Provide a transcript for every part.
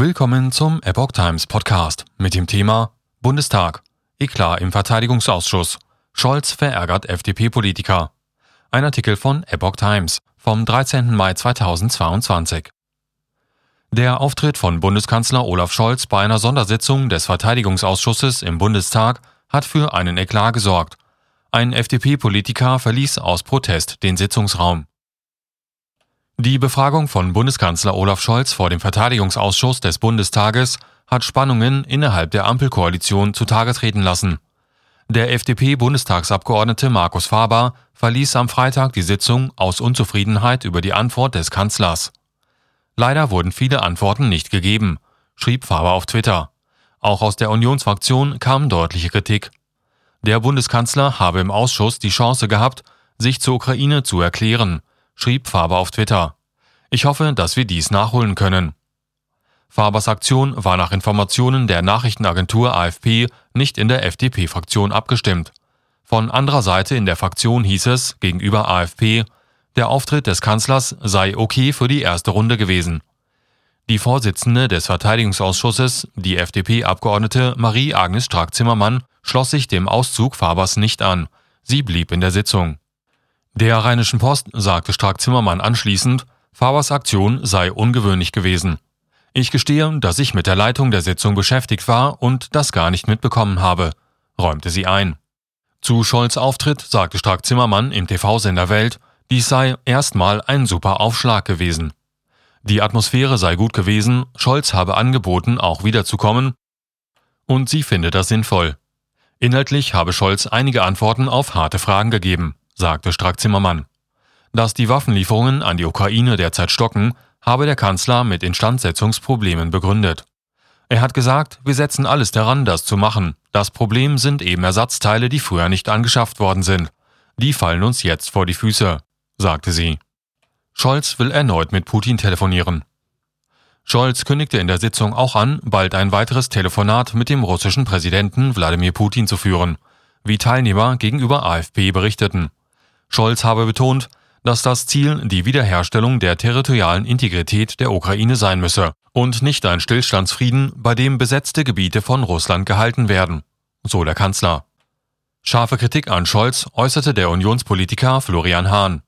Willkommen zum Epoch Times Podcast mit dem Thema Bundestag. Eklat im Verteidigungsausschuss. Scholz verärgert FDP-Politiker. Ein Artikel von Epoch Times vom 13. Mai 2022. Der Auftritt von Bundeskanzler Olaf Scholz bei einer Sondersitzung des Verteidigungsausschusses im Bundestag hat für einen Eklat gesorgt. Ein FDP-Politiker verließ aus Protest den Sitzungsraum. Die Befragung von Bundeskanzler Olaf Scholz vor dem Verteidigungsausschuss des Bundestages hat Spannungen innerhalb der Ampelkoalition zutage treten lassen. Der FDP-Bundestagsabgeordnete Markus Faber verließ am Freitag die Sitzung aus Unzufriedenheit über die Antwort des Kanzlers. Leider wurden viele Antworten nicht gegeben, schrieb Faber auf Twitter. Auch aus der Unionsfraktion kam deutliche Kritik. Der Bundeskanzler habe im Ausschuss die Chance gehabt, sich zur Ukraine zu erklären, schrieb Faber auf Twitter. Ich hoffe, dass wir dies nachholen können. Fabers Aktion war nach Informationen der Nachrichtenagentur AFP nicht in der FDP-Fraktion abgestimmt. Von anderer Seite in der Fraktion hieß es gegenüber AFP, der Auftritt des Kanzlers sei okay für die erste Runde gewesen. Die Vorsitzende des Verteidigungsausschusses, die FDP-Abgeordnete Marie-Agnes Strack-Zimmermann, schloss sich dem Auszug Fabers nicht an. Sie blieb in der Sitzung. Der Rheinischen Post sagte Strack-Zimmermann anschließend, Fabers Aktion sei ungewöhnlich gewesen. Ich gestehe, dass ich mit der Leitung der Sitzung beschäftigt war und das gar nicht mitbekommen habe, räumte sie ein. Zu Scholz Auftritt sagte Strack-Zimmermann im TV-Sender Welt, dies sei erstmal ein super Aufschlag gewesen. Die Atmosphäre sei gut gewesen, Scholz habe angeboten, auch wiederzukommen, und sie finde das sinnvoll. Inhaltlich habe Scholz einige Antworten auf harte Fragen gegeben, sagte Strack-Zimmermann. Dass die Waffenlieferungen an die Ukraine derzeit stocken, habe der Kanzler mit Instandsetzungsproblemen begründet. Er hat gesagt, wir setzen alles daran, das zu machen. Das Problem sind eben Ersatzteile, die früher nicht angeschafft worden sind. Die fallen uns jetzt vor die Füße, sagte sie. Scholz will erneut mit Putin telefonieren. Scholz kündigte in der Sitzung auch an, bald ein weiteres Telefonat mit dem russischen Präsidenten Wladimir Putin zu führen, wie Teilnehmer gegenüber AFP berichteten. Scholz habe betont, dass das Ziel die Wiederherstellung der territorialen Integrität der Ukraine sein müsse und nicht ein Stillstandsfrieden, bei dem besetzte Gebiete von Russland gehalten werden, so der Kanzler. Scharfe Kritik an Scholz äußerte der Unionspolitiker Florian Hahn.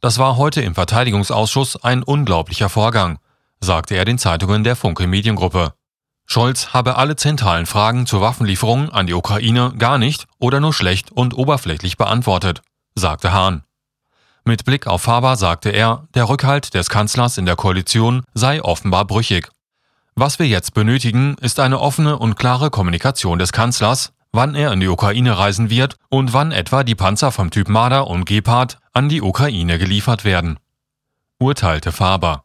Das war heute im Verteidigungsausschuss ein unglaublicher Vorgang, sagte er den Zeitungen der Funke Mediengruppe. Scholz habe alle zentralen Fragen zur Waffenlieferung an die Ukraine gar nicht oder nur schlecht und oberflächlich beantwortet, sagte Hahn. Mit Blick auf Faber sagte er, der Rückhalt des Kanzlers in der Koalition sei offenbar brüchig. Was wir jetzt benötigen, ist eine offene und klare Kommunikation des Kanzlers, wann er in die Ukraine reisen wird und wann etwa die Panzer vom Typ Marder und Gepard an die Ukraine geliefert werden. Urteilte Faber.